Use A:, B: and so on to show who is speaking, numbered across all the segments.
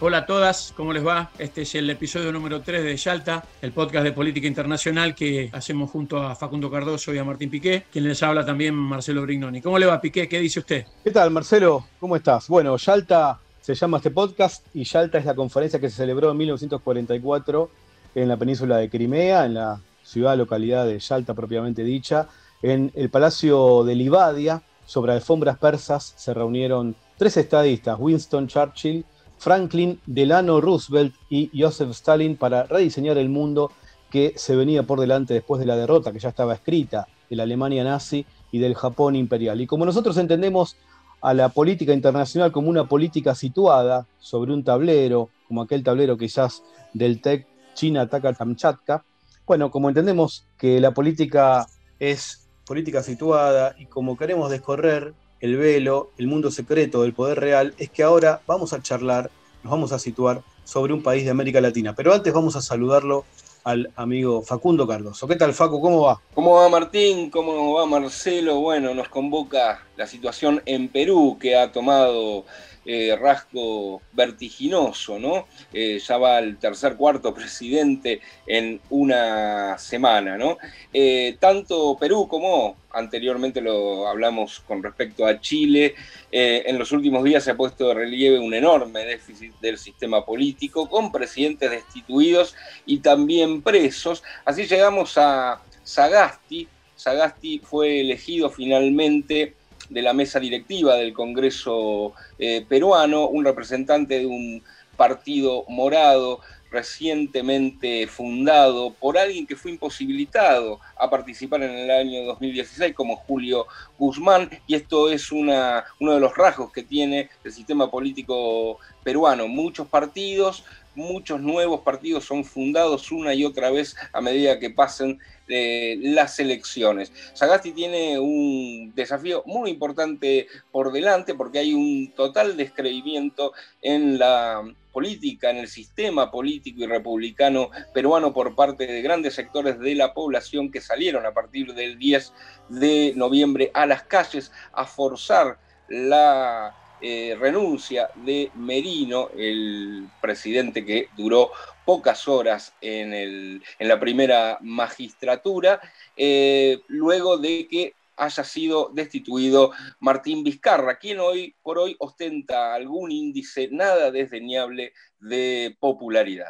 A: Hola a todas, ¿cómo les va? Este es el episodio número 3 de Yalta, el podcast de política internacional que hacemos junto a Facundo Cardoso y a Martín Piqué, quien les habla también Marcelo Brignoni. ¿Cómo le va, Piqué? ¿Qué dice usted?
B: ¿Qué tal, Marcelo? ¿Cómo estás? Bueno, Yalta se llama este podcast y Yalta es la conferencia que se celebró en 1944 en la península de Crimea, en la ciudad localidad de Yalta propiamente dicha, en el Palacio de Livadia, sobre alfombras persas se reunieron tres estadistas, Winston Churchill, Franklin Delano Roosevelt y Joseph Stalin, para rediseñar el mundo que se venía por delante después de la derrota que ya estaba escrita de la Alemania nazi y del Japón imperial. Y como nosotros entendemos a la política internacional como una política situada sobre un tablero, como aquel tablero quizás del TEC China ataca Kamchatka, bueno, como entendemos que la política es política situada y como queremos descorrer el velo, el mundo secreto del poder real, es que ahora vamos a charlar, nos vamos a situar sobre un país de América Latina. Pero antes vamos a saludarlo al amigo Facundo Cardoso. ¿Qué tal, Facu? ¿Cómo va?
C: ¿Cómo va Martín? ¿Cómo va Marcelo? Bueno, nos convoca la situación en Perú que ha tomado eh, rasgo vertiginoso, ¿no? Eh, ya va el tercer, cuarto presidente en una semana, ¿no? Eh, tanto Perú como anteriormente lo hablamos con respecto a Chile, eh, en los últimos días se ha puesto de relieve un enorme déficit del sistema político, con presidentes destituidos y también presos. Así llegamos a Sagasti. Sagasti fue elegido finalmente de la mesa directiva del Congreso eh, peruano, un representante de un partido morado recientemente fundado por alguien que fue imposibilitado a participar en el año 2016 como Julio Guzmán y esto es una, uno de los rasgos que tiene el sistema político peruano. Muchos partidos, muchos nuevos partidos son fundados una y otra vez a medida que pasen eh, las elecciones. Sagasti tiene un desafío muy importante por delante porque hay un total descreimiento en la política, en el sistema político y republicano peruano por parte de grandes sectores de la población que salieron a partir del 10 de noviembre a las calles a forzar la eh, renuncia de Merino, el presidente que duró pocas horas en, el, en la primera magistratura, eh, luego de que haya sido destituido Martín Vizcarra, quien hoy por hoy ostenta algún índice nada desdeñable de popularidad.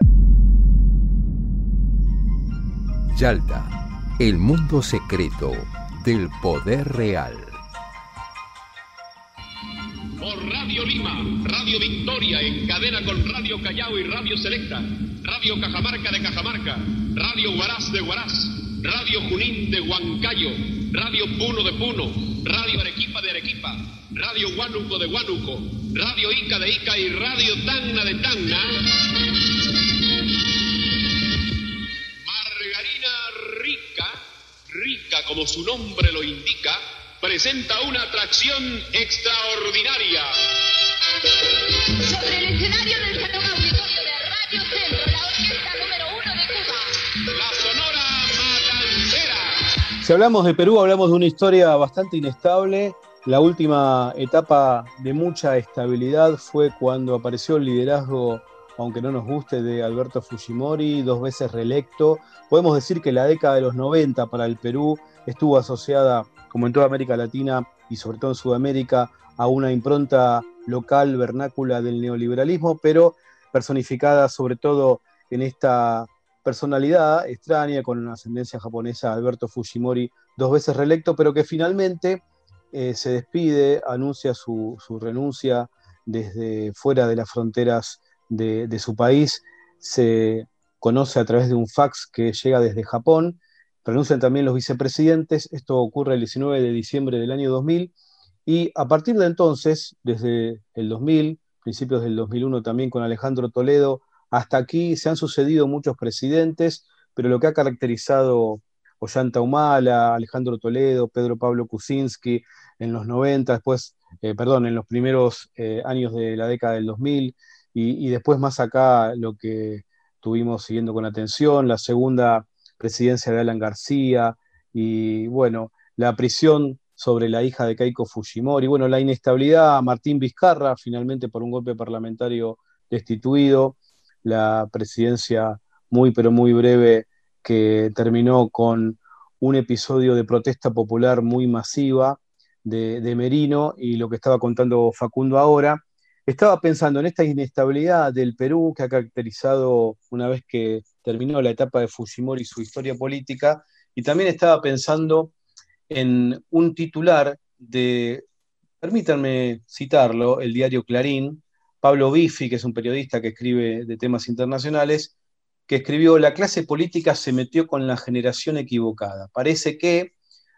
D: Yalta, el mundo secreto del poder real.
E: Por Radio Lima, Radio Victoria, en cadena con Radio Callao y Radio Selecta, Radio Cajamarca de Cajamarca, Radio Huaraz de Huaraz, Radio Junín de Huancayo, Radio Puno de Puno, Radio Arequipa de Arequipa, Radio Huánuco de Huánuco, Radio Ica de Ica y Radio Tacna de Tacna. Margarina Rica, rica como su nombre lo indica, presenta una atracción extraordinaria.
F: Sobre el escenario del Salón Auditorio de Radio Centro, la orquesta número uno de Cuba.
E: La Sonora Matancera.
B: Si hablamos de Perú, hablamos de una historia bastante inestable. La última etapa de mucha estabilidad fue cuando apareció el liderazgo, aunque no nos guste, de Alberto Fujimori, dos veces reelecto. Podemos decir que la década de los 90 para el Perú estuvo asociada, como en toda América Latina y sobre todo en Sudamérica, a una impronta local vernácula del neoliberalismo, pero personificada sobre todo en esta personalidad extraña con una ascendencia japonesa, Alberto Fujimori, dos veces reelecto, pero que finalmente eh, se despide, anuncia su, su, renuncia desde fuera de las fronteras de, de, su país, se conoce a través de un fax que llega desde Japón, renuncian también los vicepresidentes, esto ocurre el 19 de diciembre del año 2000, Y a partir de entonces, desde el 2000, principios del 2001 también con Alejandro Toledo, hasta aquí se han sucedido muchos presidentes, pero lo que ha caracterizado Ollanta Humala, Alejandro Toledo, Pedro Pablo Kuczynski en los 90, después, eh, perdón, en los primeros eh, años de la década del 2000, y, y, después más acá lo que tuvimos siguiendo con atención, la segunda presidencia de Alan García, y bueno, la prisión sobre la hija de Keiko Fujimori, bueno, la inestabilidad, Martín Vizcarra, finalmente por un golpe parlamentario destituido, la presidencia muy pero muy breve que terminó con un episodio de protesta popular muy masiva de, de, Merino y lo que estaba contando Facundo ahora. Estaba pensando en esta inestabilidad del Perú que ha caracterizado una vez que terminó la etapa de Fujimori su historia política y también estaba pensando en un titular de, permítanme citarlo, el diario Clarín, Pablo Biffi, que es un periodista que escribe de temas internacionales, que escribió, la clase política se metió con la generación equivocada. Parece que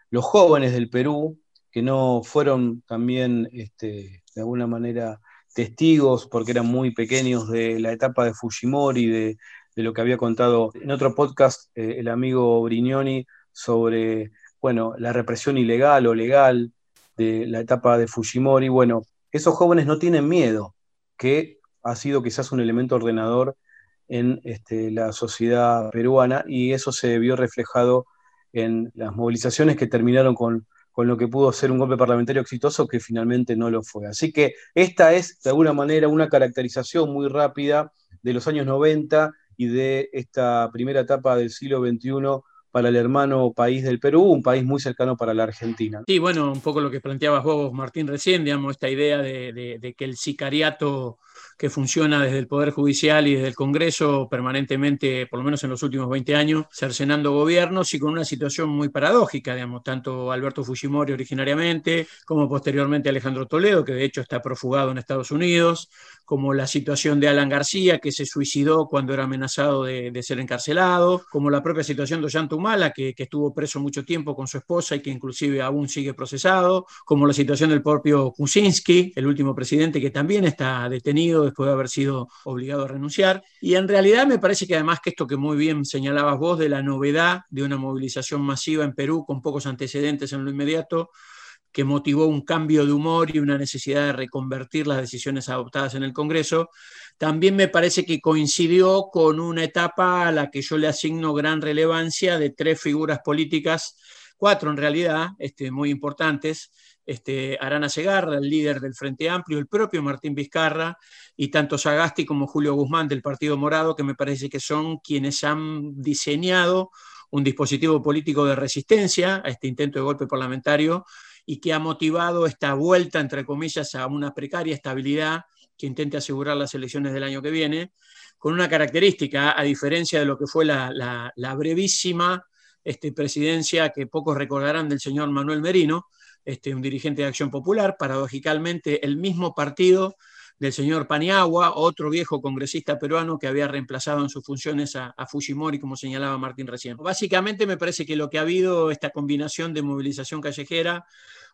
B: los jóvenes del Perú, que no fueron también este, de alguna manera testigos, porque eran muy pequeños de la etapa de Fujimori, de, de lo que había contado en otro podcast eh, el amigo Brignoni sobre bueno, la represión ilegal o legal de la etapa de Fujimori. Bueno, esos jóvenes no tienen miedo, que ha sido quizás un elemento ordenador en este, la sociedad peruana y eso se vio reflejado en las movilizaciones que terminaron con, con, lo que pudo ser un golpe parlamentario exitoso que finalmente no lo fue. Así que esta es de alguna manera una caracterización muy rápida de los años 90 y de esta primera etapa del siglo XXI para el hermano país del Perú, un país muy cercano para la Argentina.
A: Sí, bueno, un poco lo que planteabas vos, Martín, recién, digamos, esta idea de, de, de que el sicariato que funciona desde el Poder Judicial y desde el Congreso permanentemente, por lo menos en los últimos 20 años, cercenando gobiernos y con una situación muy paradójica, digamos, tanto Alberto Fujimori originariamente, como posteriormente Alejandro Toledo, que de hecho está profugado en Estados Unidos, como la situación de Alan García, que se suicidó cuando era amenazado de, de ser encarcelado, como la propia situación de Ollanta Humala, que, que, estuvo preso mucho tiempo con su esposa y que inclusive aún sigue procesado, como la situación del propio Kuczynski, el último presidente que también está detenido después de haber sido obligado a renunciar. Y en realidad me parece que además que esto que muy bien señalabas vos de la novedad de una movilización masiva en Perú con pocos antecedentes en lo inmediato, que motivó un cambio de humor y una necesidad de reconvertir las decisiones adoptadas en el Congreso, también me parece que coincidió con una etapa a la que yo le asigno gran relevancia de tres figuras políticas, cuatro en realidad, este, muy importantes, este, Arana Segarra, el líder del Frente Amplio, el propio Martín Vizcarra y tanto Sagasti como Julio Guzmán del Partido Morado, que me parece que son quienes han diseñado un dispositivo político de resistencia a este intento de golpe parlamentario y que ha motivado esta vuelta, entre comillas, a una precaria estabilidad que intente asegurar las elecciones del año que viene, con una característica, a diferencia de lo que fue la, brevísima este, presidencia que pocos recordarán del señor Manuel Merino, este, un dirigente de Acción Popular, paradójicamente el mismo partido del señor Paniagua, otro viejo congresista peruano que había reemplazado en sus funciones a, a, Fujimori, como señalaba Martín recién. Básicamente me parece que lo que ha habido, esta combinación de movilización callejera,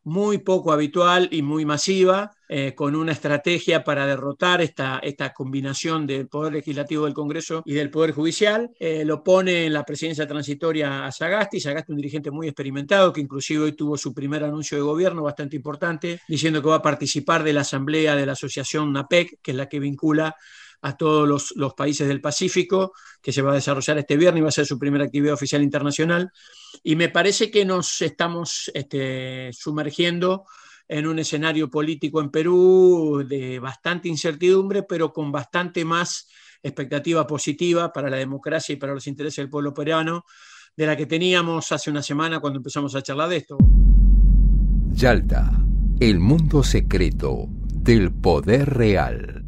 A: muy poco habitual y muy masiva, eh, con una estrategia para derrotar esta, esta combinación del Poder Legislativo del Congreso y del Poder Judicial. Eh, lo pone en la presidencia transitoria a Sagasti, Sagasti un dirigente muy experimentado que inclusive hoy tuvo su primer anuncio de gobierno bastante importante, diciendo que va a participar de la asamblea de la asociación NAPEC, que es la que vincula a todos los, países del Pacífico, que se va a desarrollar este viernes y va a ser su primera actividad oficial internacional. Y me parece que nos estamos este, sumergiendo en un escenario político en Perú de bastante incertidumbre, pero con bastante más expectativa positiva para la democracia y para los intereses del pueblo peruano de la que teníamos hace una semana cuando empezamos a charlar de esto.
D: Yalta, el mundo secreto del poder real.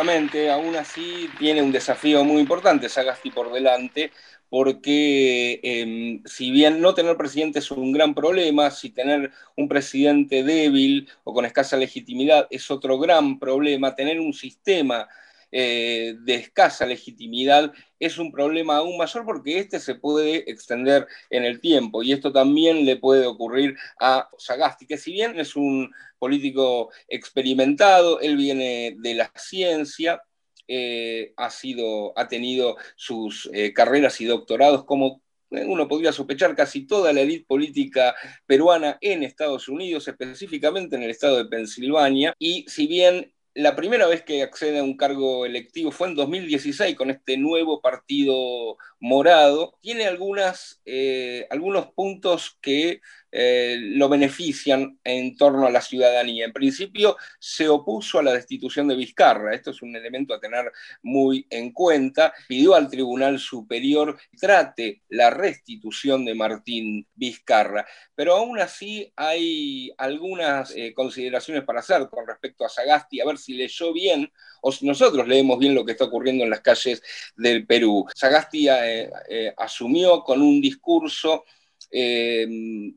C: Absolutamente, aún así tiene un desafío muy importante Sagasti por delante, porque eh, si bien no tener presidente es un gran problema, si tener un presidente débil o con escasa legitimidad es otro gran problema, tener un sistema eh, de escasa legitimidad es un problema aún mayor porque este se puede extender en el tiempo y esto también le puede ocurrir a Sagasti, que si bien es un político experimentado, él viene de la ciencia, eh, ha, sido, ha tenido sus eh, carreras y doctorados como uno podría sospechar casi toda la élite política peruana en Estados Unidos, específicamente en el estado de Pensilvania, y si bien la primera vez que accede a un cargo electivo fue en 2016 con este nuevo partido morado. Tiene algunas, algunos puntos que eh, lo benefician en torno a la ciudadanía. En principio se opuso a la destitución de Vizcarra, esto es un elemento a tener muy en cuenta, pidió al Tribunal Superior trate la restitución de Martín Vizcarra, pero aún así hay algunas eh, consideraciones para hacer con respecto a Sagasti, a ver si leyó bien o si nosotros leemos bien lo que está ocurriendo en las calles del Perú. Sagasti eh, asumió con un discurso eh,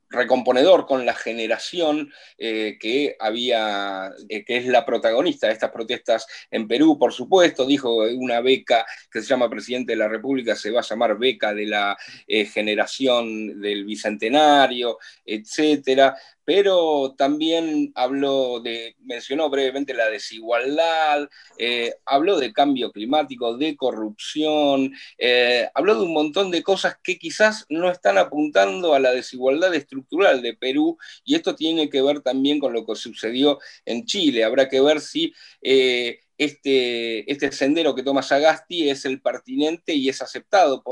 C: recomponedor con la generación eh, que había, eh, que es la protagonista de estas protestas en Perú, por supuesto, dijo una beca que se llama Presidente de la República, se va a llamar beca de la generación del Bicentenario, etcétera pero también habló de, mencionó brevemente la desigualdad, eh, habló de cambio climático, de corrupción, eh, habló de un montón de cosas que quizás no están apuntando a la desigualdad estructural de Perú y esto tiene que ver también con lo que sucedió en Chile. Habrá que ver si... Eh, este, este, sendero que toma Sagasti es el pertinente y es aceptado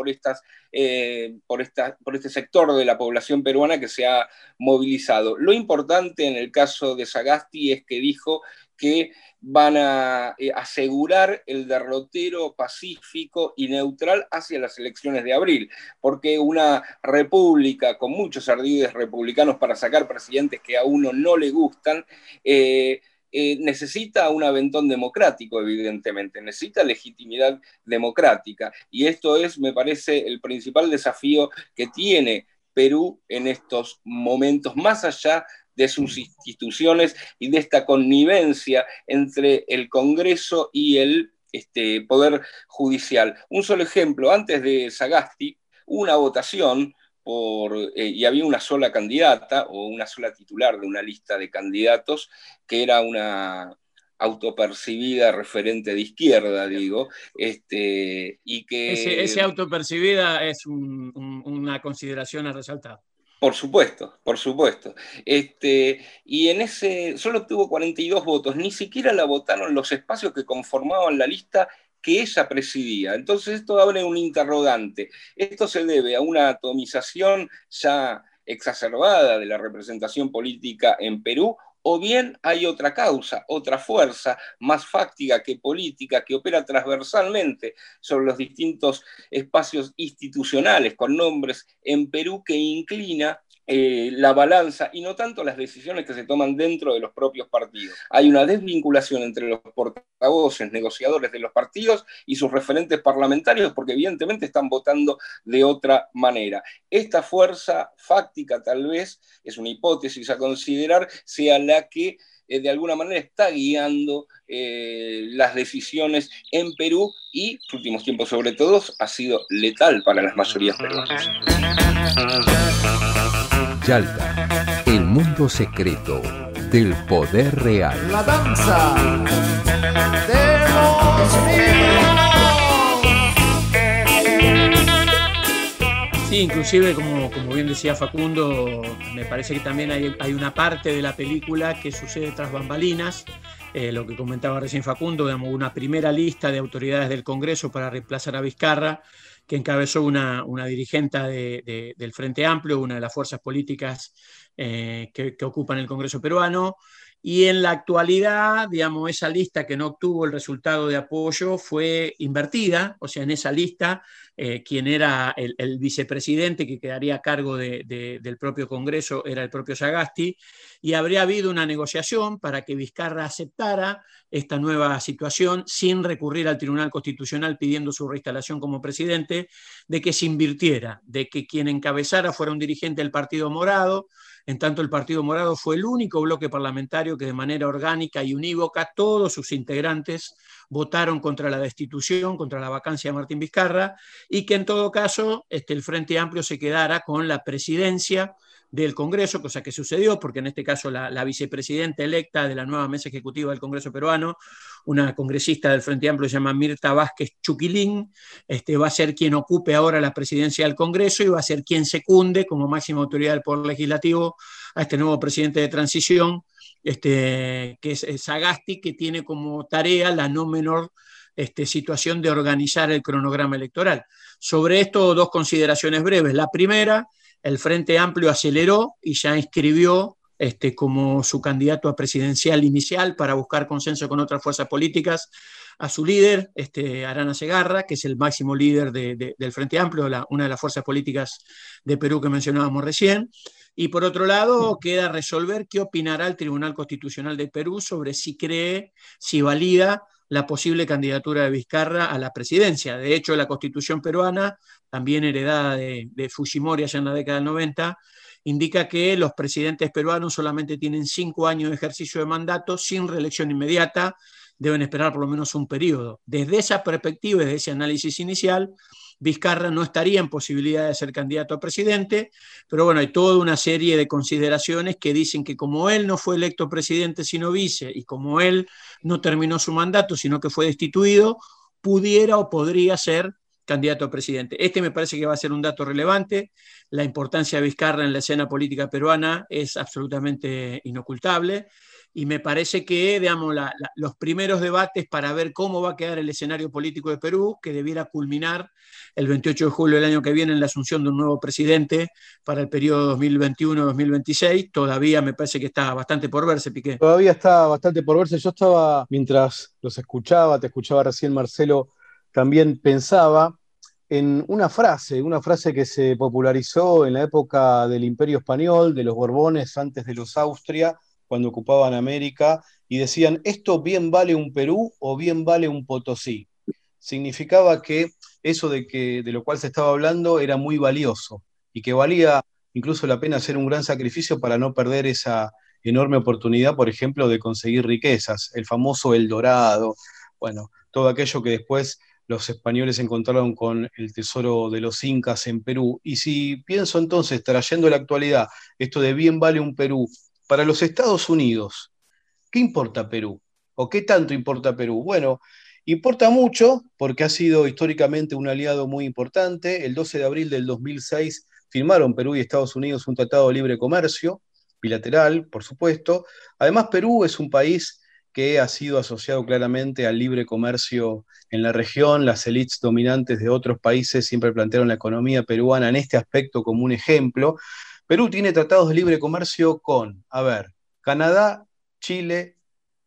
C: eh, por, por este sector de la población peruana que se ha movilizado. Lo importante en el caso de Sagasti es que dijo que van a eh, asegurar el derrotero pacífico y neutral hacia las elecciones de abril, porque una república con muchos ardides republicanos para sacar presidentes que a uno no le gustan, eh, eh, necesita un aventón democrático, evidentemente, necesita legitimidad democrática. Y esto es, me parece, el principal desafío que tiene Perú en estos momentos, más allá de sus instituciones y de esta connivencia entre el Congreso y el este, Poder Judicial. Un solo ejemplo, antes de Sagasti, una votación eh, y había una sola candidata o una sola titular de una lista de candidatos que era una autopercibida referente de izquierda, digo, este, y que...
A: Ese, autopercibida es una consideración a resaltar.
C: Por supuesto, por supuesto. Este, y en ese solo obtuvo 42 votos, ni siquiera la votaron los espacios que conformaban la lista que ella presidía. Entonces esto abre un interrogante. Esto se debe a una atomización ya exacerbada de la representación política en Perú o bien hay otra causa, otra fuerza más fáctica que política que opera transversalmente sobre los distintos espacios institucionales con nombres en Perú que inclina eh, la balanza y no tanto las decisiones que se toman dentro de los propios partidos. Hay una desvinculación entre los portavoces, negociadores de los partidos y sus referentes parlamentarios porque evidentemente están votando de otra manera. Esta fuerza fáctica tal vez, es una hipótesis a considerar, sea la que eh, de alguna manera está guiando eh, las decisiones en Perú y, en últimos tiempos sobre todo, ha sido letal para las mayorías peruanas.
D: Yalta, el mundo secreto del poder real.
G: La danza de los
A: Sí, inclusive, como, como, bien decía Facundo, me parece que también hay, hay, una parte de la película que sucede tras bambalinas, eh, lo que comentaba recién Facundo, digamos, una primera lista de autoridades del Congreso para reemplazar a Vizcarra, que encabezó una, una dirigente del Frente Amplio, una de las fuerzas políticas eh, que, ocupan el Congreso peruano, Y en la actualidad, digamos, esa lista que no obtuvo el resultado de apoyo fue invertida, o sea, en esa lista, eh, quien era el, vicepresidente que quedaría a cargo de, de, del propio Congreso era el propio Sagasti, y habría habido una negociación para que Vizcarra aceptara esta nueva situación sin recurrir al Tribunal Constitucional pidiendo su reinstalación como presidente, de que se invirtiera, de que quien encabezara fuera un dirigente del Partido Morado, en tanto el Partido Morado fue el único bloque parlamentario que de manera orgánica y unívoca todos sus integrantes votaron contra la destitución, contra la vacancia de Martín Vizcarra, y que en todo caso este, el Frente Amplio se quedara con la presidencia del Congreso, cosa que sucedió, porque en este caso la, vicepresidenta electa de la nueva mesa ejecutiva del Congreso peruano, una congresista del Frente Amplio se llama Mirta Vázquez Chuquilín, este, va a ser quien ocupe ahora la presidencia del Congreso y va a ser quien secunde como máxima autoridad del Poder Legislativo a este nuevo presidente de transición, este, que es Sagasti, que tiene como tarea la no menor este, situación de organizar el cronograma electoral. Sobre esto, dos consideraciones breves. La primera, el Frente Amplio aceleró y ya inscribió este, como su candidato a presidencial inicial para buscar consenso con otras fuerzas políticas a su líder, este, Arana Segarra, que es el máximo líder de, de, del Frente Amplio, una de las fuerzas políticas de Perú que mencionábamos recién. Y por otro lado, queda resolver qué opinará el Tribunal Constitucional de Perú sobre si cree, si valida la posible candidatura de Vizcarra a la presidencia. De hecho, la constitución peruana, también heredada de, de Fujimori allá en la década del 90, indica que los presidentes peruanos solamente tienen cinco años de ejercicio de mandato sin reelección inmediata, deben esperar por lo menos un periodo. Desde esa perspectiva, desde ese análisis inicial, Vizcarra no estaría en posibilidad de ser candidato a presidente, pero bueno, hay toda una serie de consideraciones que dicen que como él no fue electo presidente sino vice y como él no terminó su mandato sino que fue destituido, pudiera o podría ser candidato a presidente. Este me parece que va a ser un dato relevante. La importancia de Vizcarra en la escena política peruana es absolutamente inocultable y me parece que digamos, los primeros debates para ver cómo va a quedar el escenario político de Perú, que debiera culminar el 28 de julio del año que viene en la asunción de un nuevo presidente para el periodo 2021-2026, todavía me parece que está bastante por verse, Piqué.
B: Todavía está bastante por verse. Yo estaba, mientras los escuchaba, te escuchaba recién Marcelo, también pensaba en una frase, una frase que se popularizó en la época del Imperio Español, de los Borbones, antes de los Austria, cuando ocupaban América, y decían, esto bien vale un Perú o bien vale un Potosí. Significaba que eso de, que, de lo cual se estaba hablando era muy valioso y que valía incluso la pena hacer un gran sacrificio para no perder esa enorme oportunidad, por ejemplo, de conseguir riquezas, el famoso El Dorado, bueno, todo aquello que después los españoles encontraron con el tesoro de los incas en Perú. Y si pienso entonces, trayendo la actualidad, esto de bien vale un Perú para los Estados Unidos, ¿qué importa Perú? ¿O qué tanto importa Perú? Bueno, importa mucho porque ha sido históricamente un aliado muy importante. El 12 de abril del 2006 firmaron Perú y Estados Unidos un tratado de libre comercio, bilateral, por supuesto. Además, Perú es un país que ha sido asociado claramente al libre comercio en la región. Las élites dominantes de otros países siempre plantearon la economía peruana en este aspecto como un ejemplo. Perú tiene tratados de libre comercio con, a ver, Canadá, Chile,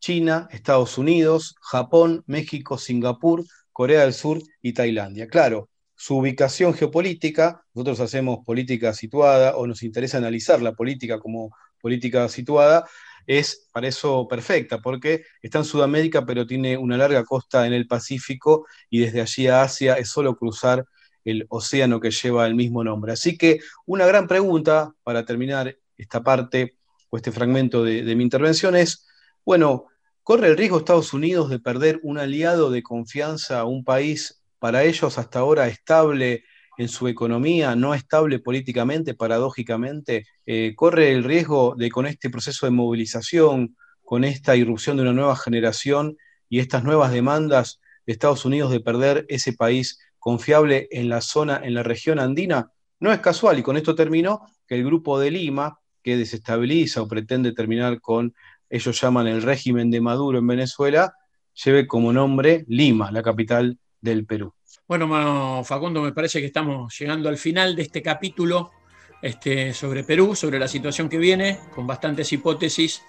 B: China, Estados Unidos, Japón, México, Singapur, Corea del Sur y Tailandia. Claro, su ubicación geopolítica, nosotros hacemos política situada o nos interesa analizar la política como política situada, es para eso perfecta, porque está en Sudamérica, pero tiene una larga costa en el Pacífico y desde allí a Asia es solo cruzar el océano que lleva el mismo nombre. Así que una gran pregunta para terminar esta parte o este fragmento de, mi intervención es, bueno, ¿corre el riesgo Estados Unidos de perder un aliado de confianza un país para ellos hasta ahora estable en su economía, no estable políticamente, paradójicamente? Eh, ¿Corre el riesgo de con este proceso de movilización, con esta irrupción de una nueva generación y estas nuevas demandas de Estados Unidos de perder ese país confiable en la zona, en la región andina, no es casual, y con esto termino, que el grupo de Lima, que desestabiliza o pretende terminar con, ellos llaman el régimen de Maduro en Venezuela, lleve como nombre Lima, la capital del Perú.
A: Bueno, Facundo, me parece que estamos llegando al final de este capítulo este, sobre Perú, sobre la situación que viene, con bastantes hipótesis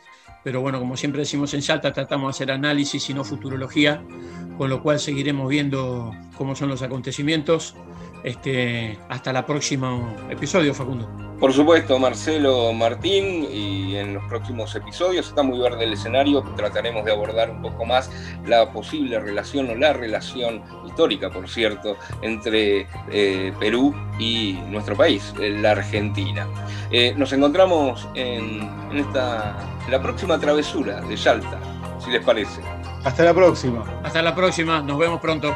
A: pero bueno, como siempre decimos en Salta, tratamos de hacer análisis y no futurología, con lo cual seguiremos viendo cómo son los acontecimientos. Este, hasta el próximo episodio, Facundo.
C: Por supuesto, Marcelo Martín, y en los próximos episodios está muy verde el escenario, trataremos de abordar un poco más la posible relación o la relación histórica, por cierto, entre eh, Perú y nuestro país, eh, la Argentina. Eh, nos encontramos en, en esta, en la próxima travesura de Yalta, si les parece.
B: Hasta la próxima.
A: Hasta la próxima, nos vemos pronto.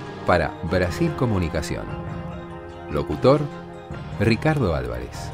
D: para Brasil Comunicación. Locutor, Ricardo Álvarez.